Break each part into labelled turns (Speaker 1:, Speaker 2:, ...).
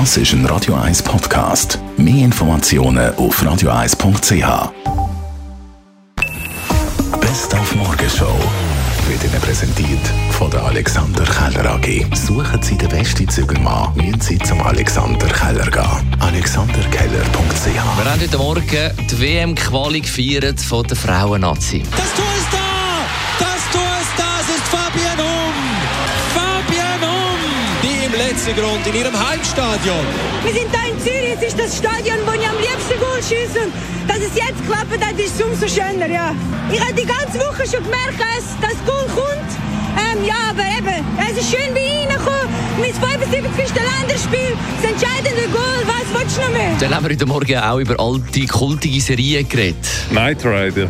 Speaker 1: Das ist ein Radio 1 Podcast. Mehr Informationen auf radio1.ch. Best auf Morgenshow wird Ihnen präsentiert von der Alexander Keller AG. Suchen Sie den besten Zügelmann, müssen Sie zum Alexander Keller gehen. AlexanderKeller.ch
Speaker 2: Wir haben heute Morgen die WM-Quali gefeiert von der Frauen-Nazi.
Speaker 3: Das Tor Die im letzten Grund in ihrem Heimstadion.
Speaker 4: Wir sind da in Zürich, es ist das Stadion, wo ich am liebsten Goal schieße. Dass es jetzt klappt, das ist umso schöner, ja. Ich habe die ganze Woche schon gemerkt, dass das Goal kommt. Ähm, ja, aber eben, es ist schön wie reingekommen. Mein 75. Länderspiel, das entscheidende Goal, was willst du noch mehr?
Speaker 2: Dann haben wir heute Morgen auch über alte, kultige Serien geredet.
Speaker 5: Knight Rider.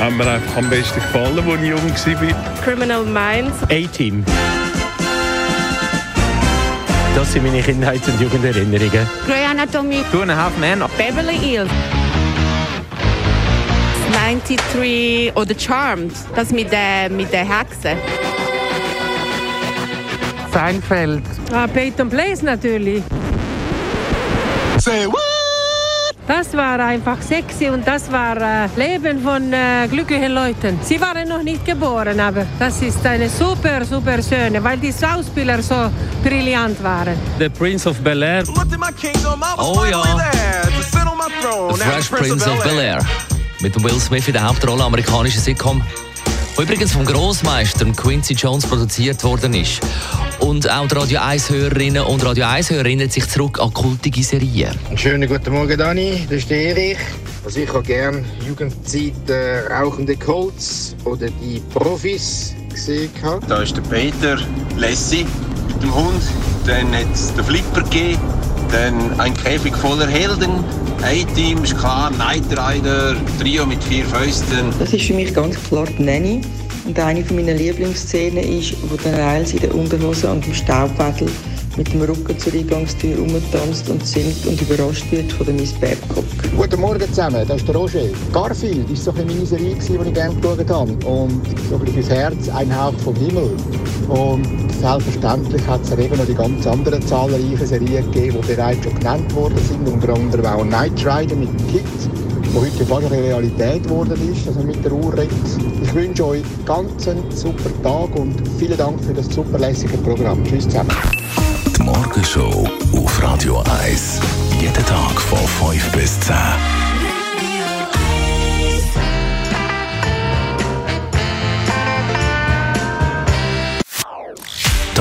Speaker 5: Hat mir einfach am besten gefallen, als ich jung war.
Speaker 6: Criminal Minds.
Speaker 7: A-Team. Das sind meine Kindheits- und Jugenderinnerungen.
Speaker 6: Grey Anatomy.
Speaker 7: Two and a Half Men.
Speaker 6: Beverly Hills. 93 oder Charmed. Das mit der, mit der Hexe.
Speaker 7: Seinfeld.
Speaker 8: Ah, Peyton Place natürlich. Das war einfach sexy und das war äh, Leben von äh, glücklichen Leuten. Sie waren noch nicht geboren, aber das ist eine super, super schöne, weil die Schauspieler so brillant waren.
Speaker 7: The Prince of Bel Air.
Speaker 2: Oh ja. The Fresh Prince of Bel-Air. Mit dem Will Smith in der Hauptrolle amerikanischer Sitcom. Übrigens vom Grossmeister Quincy Jones produziert worden ist. Und auch die Radio 1-Hörerinnen und Radio 1-Hörer erinnern sich zurück an kultige Serien.
Speaker 9: Schönen guten Morgen, Dani. Das ist der Erich. Also ich habe gerne Jugendzeit äh, rauchende Colts oder die Profis gesehen.
Speaker 10: Da ist der Peter Lessi mit dem Hund. Dann hat es den Flipper gegeben. Dann ein Käfig voller Helden. A-Team ist klar, Knight Rider, Trio mit vier Fäusten.
Speaker 11: Das ist für mich ganz klar die Nanny. Und eine meiner Lieblingsszenen ist, wo der Niles in der Unterhose an dem Staubwedel mit dem Rücken zur Eingangstür rumtanzt und singt und überrascht wird von der Miss Babcock.
Speaker 9: Guten Morgen zusammen, das ist der Roger. Garfield war so ein meine Serie, die ich gerne geschaut habe. Und so ein bisschen fürs Herz, ein Hauch vom Himmel. Und selbstverständlich hat es eben noch die ganz anderen zahlreichen Serien gegeben, die bereits schon genannt worden sind. Unter anderem auch Knight Rider mit dem Kid, wo heute fast eine Realität geworden ist, man mit der Uhr. Ich wünsche euch ganz einen super Tag und vielen Dank für das super lässige Programm. Tschüss zusammen.
Speaker 1: Die Morgenshow auf Radio 1. Jeden Tag von 5 bis 10.